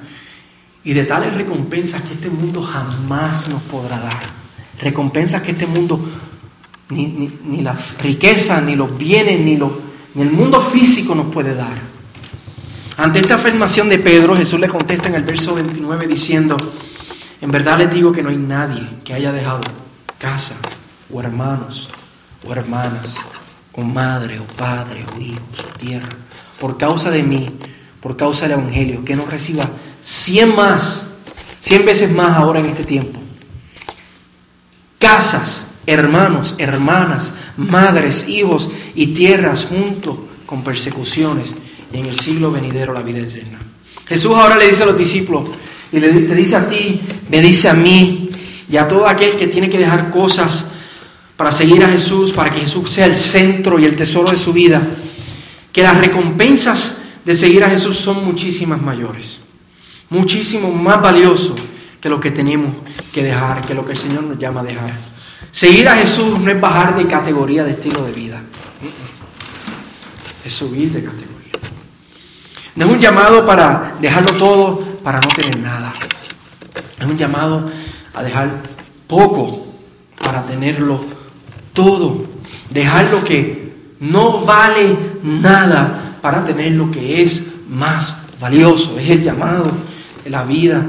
y de tales recompensas que este mundo jamás nos podrá dar. Recompensas que este mundo, ni, ni, la riqueza, ni los bienes, ni, ni el mundo físico nos puede dar. Ante esta afirmación de Pedro, Jesús le contesta en el verso 29 diciendo, en verdad les digo que no hay nadie que haya dejado casa, o hermanos, o hermanas, o madre, o padre, o hijos, o tierra, por causa de mí, por causa del Evangelio, que no reciba cien más, cien veces más ahora en este tiempo. Casas, hermanos, hermanas, madres, hijos y tierras junto con persecuciones y en el siglo venidero la vida eterna. Jesús ahora le dice a los discípulos y le te dice a ti, me dice a mí y a todo aquel que tiene que dejar cosas para seguir a Jesús, para que Jesús sea el centro y el tesoro de su vida, que las recompensas de seguir a Jesús son muchísimas mayores muchísimo más valioso que lo que tenemos que dejar, que lo que el Señor nos llama a dejar. Seguir a Jesús no es bajar de categoría de estilo de vida, es subir de categoría. No es un llamado para dejarlo todo para no tener nada. Es un llamado a dejar poco para tenerlo todo. Dejar lo que no vale nada para tener lo que es más valioso. Es el llamado de la vida,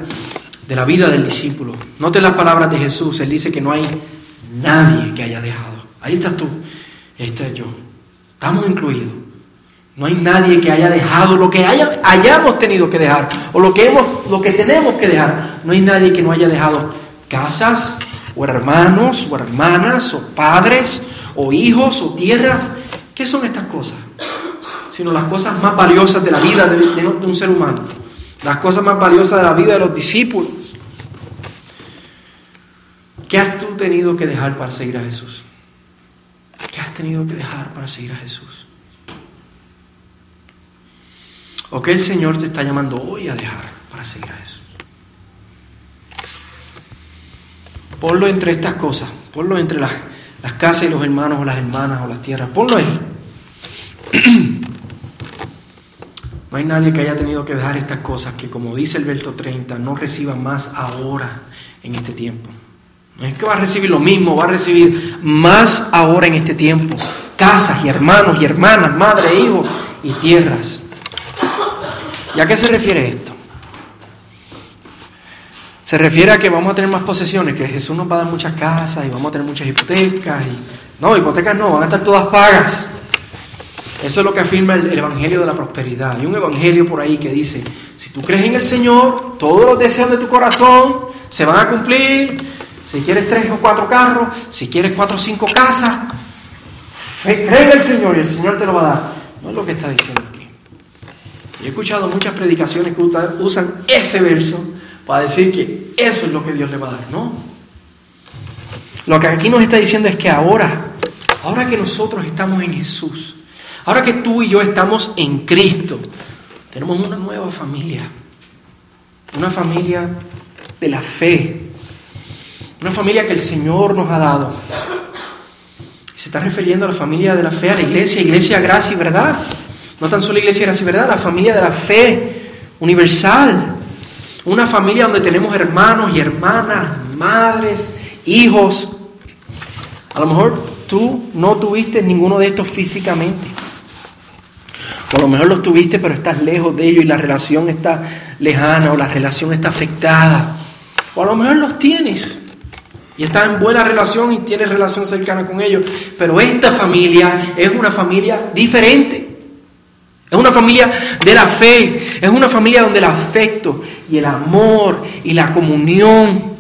de la vida del discípulo. Note las palabras de Jesús, Él dice que no hay nadie que haya dejado. Ahí estás tú, este es yo. Estamos incluidos. No hay nadie que haya dejado lo que haya, hayamos tenido que dejar o lo que, hemos, lo que tenemos que dejar. No hay nadie que no haya dejado casas o hermanos o hermanas o padres o hijos o tierras. ¿Qué son estas cosas? Sino las cosas más valiosas de la vida de, un ser humano las cosas más valiosas de la vida de los discípulos. ¿Qué tenido que dejar para seguir a Jesús? ¿Qué has tenido que dejar para seguir a Jesús? ¿O qué el Señor te está llamando hoy a dejar para seguir a Jesús? Ponlo entre estas cosas, ponlo entre las, las casas y los hermanos o las hermanas o las tierras, ponlo ahí. [CLEARS THROAT] No hay nadie que haya tenido que dejar estas cosas que, como dice el verso 30, no reciba más ahora en este tiempo. No es que va a recibir lo mismo, va a recibir más ahora en este tiempo. Casas y hermanos y hermanas, madre, hijos y tierras. ¿Y a qué se refiere esto? Se refiere a que vamos a tener más posesiones, que Jesús nos va a dar muchas casas y vamos a tener muchas hipotecas. Y... No, hipotecas no, van a estar todas pagas. Eso es lo que afirma el, Evangelio de la Prosperidad. Hay un Evangelio por ahí que dice, si tú crees en el Señor, todos los deseos de tu corazón se van a cumplir. Si quieres tres o cuatro carros, si quieres cuatro o cinco casas, cree en el Señor y el Señor te lo va a dar. No es lo que está diciendo aquí. he escuchado muchas predicaciones que usan ese verso para decir que eso es lo que Dios le va a dar. No. Lo que aquí nos está diciendo es que ahora, ahora que nosotros estamos en Jesús, Ahora que tú y yo estamos en Cristo, tenemos una nueva familia. Una familia de la fe. Una familia que el Señor nos ha dado. Se está refiriendo a la familia de la fe, a la iglesia, iglesia, gracia y verdad. No tan solo iglesia era así, ¿verdad? La familia de la fe universal. Una familia donde tenemos hermanos y hermanas, madres, hijos. A lo mejor tú no tuviste ninguno de estos físicamente. O a lo mejor los tuviste, pero estás lejos de ellos y la relación está lejana o la relación está afectada. O a lo mejor los tienes y estás en buena relación y tienes relación cercana con ellos. Pero esta familia es una familia diferente. Es una familia de la fe, es una familia donde el afecto y el amor y la comunión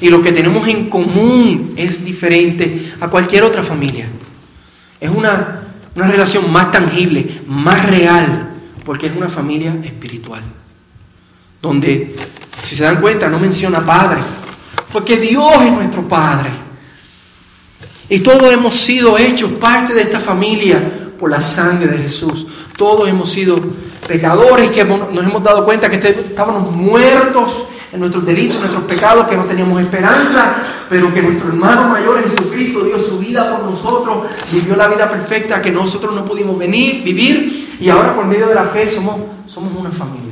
y lo que tenemos en común es diferente a cualquier otra familia. Es una, una relación más tangible, más real, porque es una familia espiritual. Donde, si se dan cuenta, no menciona padre, porque Dios es nuestro Padre. Y todos hemos sido hechos parte de esta familia por la sangre de Jesús. Todos hemos sido pecadores que nos hemos dado cuenta que estábamos muertos en nuestros delitos, en nuestros pecados, que no teníamos esperanza, pero que nuestro hermano mayor Jesucristo dio su vida por nosotros, vivió la vida perfecta que nosotros no pudimos venir, vivir, y ahora por medio de la fe somos, somos una familia.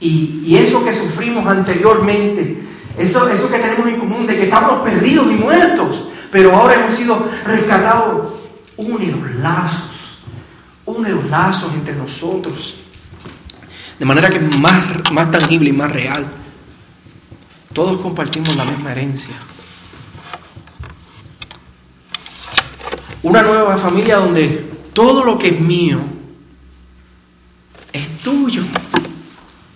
Y, eso que sufrimos anteriormente, eso, eso que tenemos en común, de que estábamos perdidos y muertos, pero ahora hemos sido rescatados une los lazos, une los lazos entre nosotros, de manera que es más, más tangible y más real. Todos compartimos la misma herencia. Una nueva familia donde todo lo que es mío es tuyo.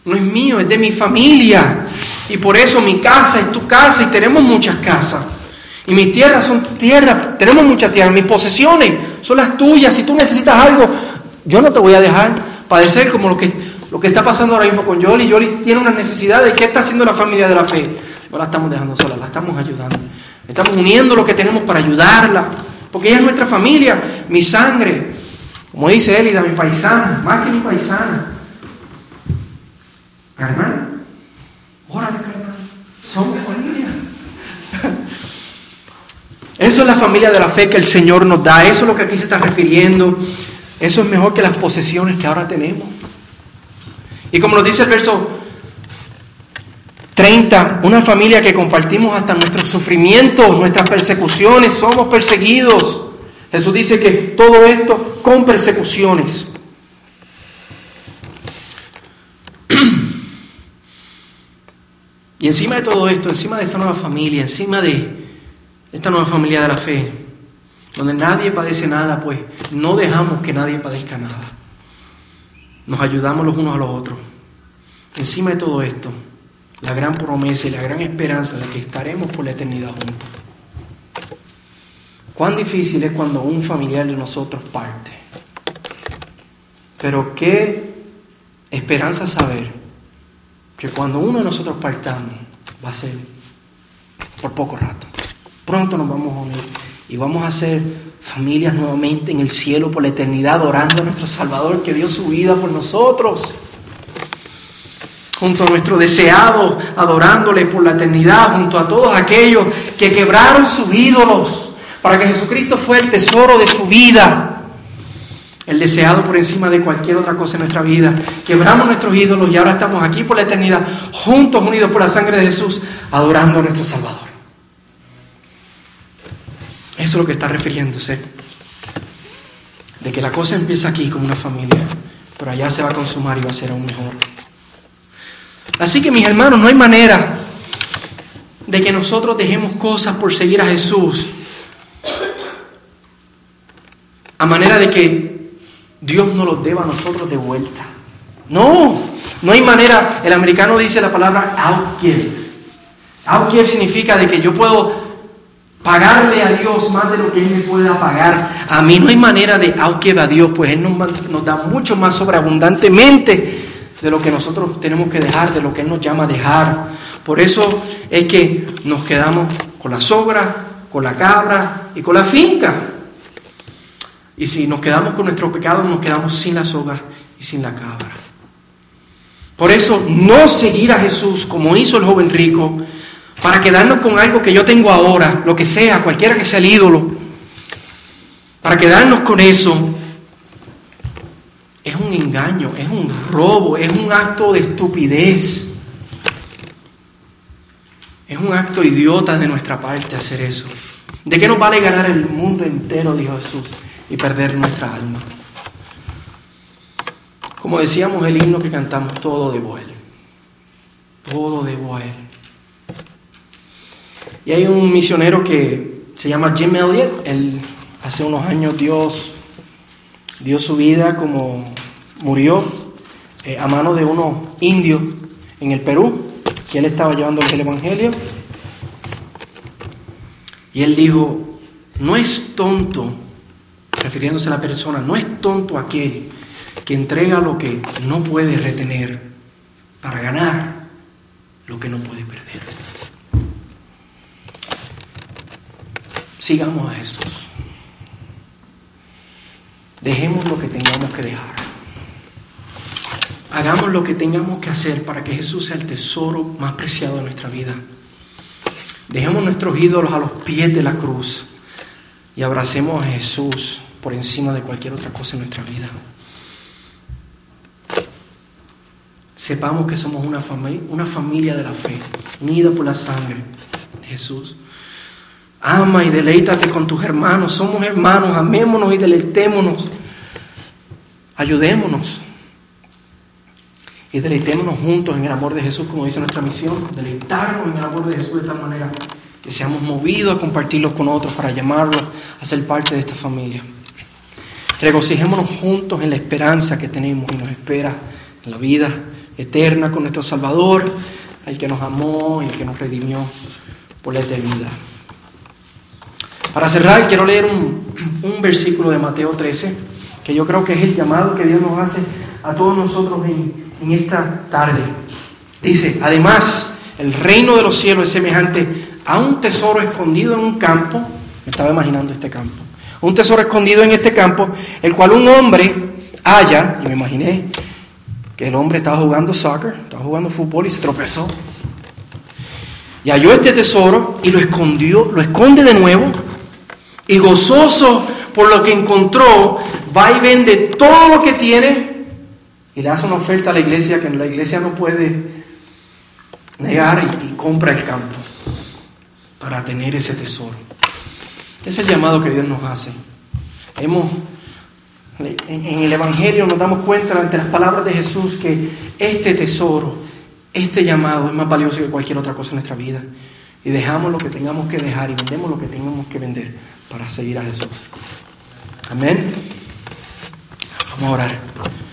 No es mío, es de mi familia. Y por eso mi casa es tu casa y tenemos muchas casas. Y mis tierras son tu tierra. Tenemos muchas tierras. Mis posesiones son las tuyas. Si tú necesitas algo, yo no te voy a dejar padecer como lo que, lo que está pasando ahora mismo con Yoli. Yoli tiene una necesidad de qué está haciendo la familia de la fe. No la estamos dejando sola, la estamos ayudando. Estamos uniendo lo que tenemos para ayudarla. Porque ella es nuestra familia, mi sangre. Como dice Elida, mi paisana, más que mi paisana. Carnal, hora de carnal. Mi familia. Eso es la familia de la fe que el Señor nos da. Eso es lo que aquí se está refiriendo. Eso es mejor que las posesiones que ahora tenemos. Y como nos dice el verso 30, una familia que compartimos hasta nuestros sufrimientos, nuestras persecuciones, somos perseguidos. Jesús dice que todo esto con persecuciones. [CLEARS THROAT] Y encima de todo esto, encima de esta nueva familia, encima de esta nueva familia de la fe, donde nadie padece nada, pues no dejamos que nadie padezca nada. Nos ayudamos los unos a los otros. Encima de todo esto, la gran promesa y la gran esperanza de que estaremos por la eternidad juntos. Cuán difícil es cuando un familiar de nosotros parte. Pero qué esperanza saber que cuando uno de nosotros partamos va a ser por poco rato. Pronto nos vamos a unir y vamos a ser familias nuevamente en el cielo por la eternidad, adorando a nuestro Salvador que dio su vida por nosotros. Junto a nuestro deseado, adorándole por la eternidad, junto a todos aquellos que quebraron sus ídolos, para que Jesucristo fue el tesoro de su vida, el deseado por encima de cualquier otra cosa en nuestra vida. Quebramos nuestros ídolos y ahora estamos aquí por la eternidad, juntos, unidos por la sangre de Jesús, adorando a nuestro Salvador. Eso es lo que está refiriéndose. De que la cosa empieza aquí como una familia, pero allá se va a consumar y va a ser aún mejor. Así que mis hermanos, no hay manera de que nosotros dejemos cosas por seguir a Jesús. A manera de que Dios nos los deba a nosotros de vuelta. No, no hay manera. El americano dice la palabra outgive. Outgive significa de que yo puedo pagarle a Dios más de lo que Él me pueda pagar. A mí no hay manera de aunque a Dios, pues Él nos, da mucho más sobreabundantemente de lo que nosotros tenemos que dejar, de lo que Él nos llama a dejar. Por eso es que nos quedamos con la sogra, con la cabra y con la finca. Y si nos quedamos con nuestro pecado, nos quedamos sin la soga y sin la cabra. Por eso no seguir a Jesús como hizo el joven rico para quedarnos con algo que yo tengo ahora, lo que sea, cualquiera que sea el ídolo, para quedarnos con eso, es un engaño, es un robo, es un acto de estupidez. Es un acto idiota de nuestra parte hacer eso. ¿De qué nos vale ganar el mundo entero, dijo Jesús, y perder nuestra alma? Como decíamos el himno que cantamos, todo debo a Él. Todo debo a Él. Y hay un misionero que se llama Jim Elliot. Él hace unos años Dios dio su vida como murió eh, a mano de unos indios en el Perú, que él estaba llevándoles el Evangelio. Y él dijo, no es tonto, refiriéndose a la persona, no es tonto aquel que entrega lo que no puede retener para ganar lo que no puede perder. Sigamos a Jesús. Dejemos lo que tengamos que dejar. Hagamos lo que tengamos que hacer para que Jesús sea el tesoro más preciado de nuestra vida. Dejemos nuestros ídolos a los pies de la cruz y abracemos a Jesús por encima de cualquier otra cosa en nuestra vida. Sepamos que somos una, familia, de la fe, unida por la sangre de Jesús. Ama y deleítate con tus hermanos. Somos hermanos, amémonos y deleitémonos. Ayudémonos. Y deleitémonos juntos en el amor de Jesús, como dice nuestra misión. Deleitarnos en el amor de Jesús de tal manera que seamos movidos a compartirlo con otros, para llamarlos a ser parte de esta familia. Regocijémonos juntos en la esperanza que tenemos y nos espera la vida eterna con nuestro Salvador, el que nos amó y el que nos redimió por la eternidad. Para cerrar, quiero leer un, un, versículo de Mateo 13, que yo creo que es el llamado que Dios nos hace a todos nosotros en, en esta tarde. Dice, además, el reino de los cielos es semejante a un tesoro escondido en un campo, me estaba imaginando este campo, un tesoro escondido en este campo, el cual un hombre halla, y me imaginé que el hombre estaba jugando soccer, estaba jugando fútbol y se tropezó. Y halló este tesoro y lo escondió, lo esconde de nuevo y gozoso por lo que encontró, va y vende todo lo que tiene y le hace una oferta a la iglesia que la iglesia no puede negar y, y compra el campo para tener ese tesoro. Es el llamado que Dios nos hace. Hemos, en el Evangelio nos damos cuenta ante las palabras de Jesús que este tesoro, este llamado es más valioso que cualquier otra cosa en nuestra vida. Y dejamos lo que tengamos que dejar y vendemos lo que tengamos que vender para seguir a Jesús. Amén. Vamos a orar.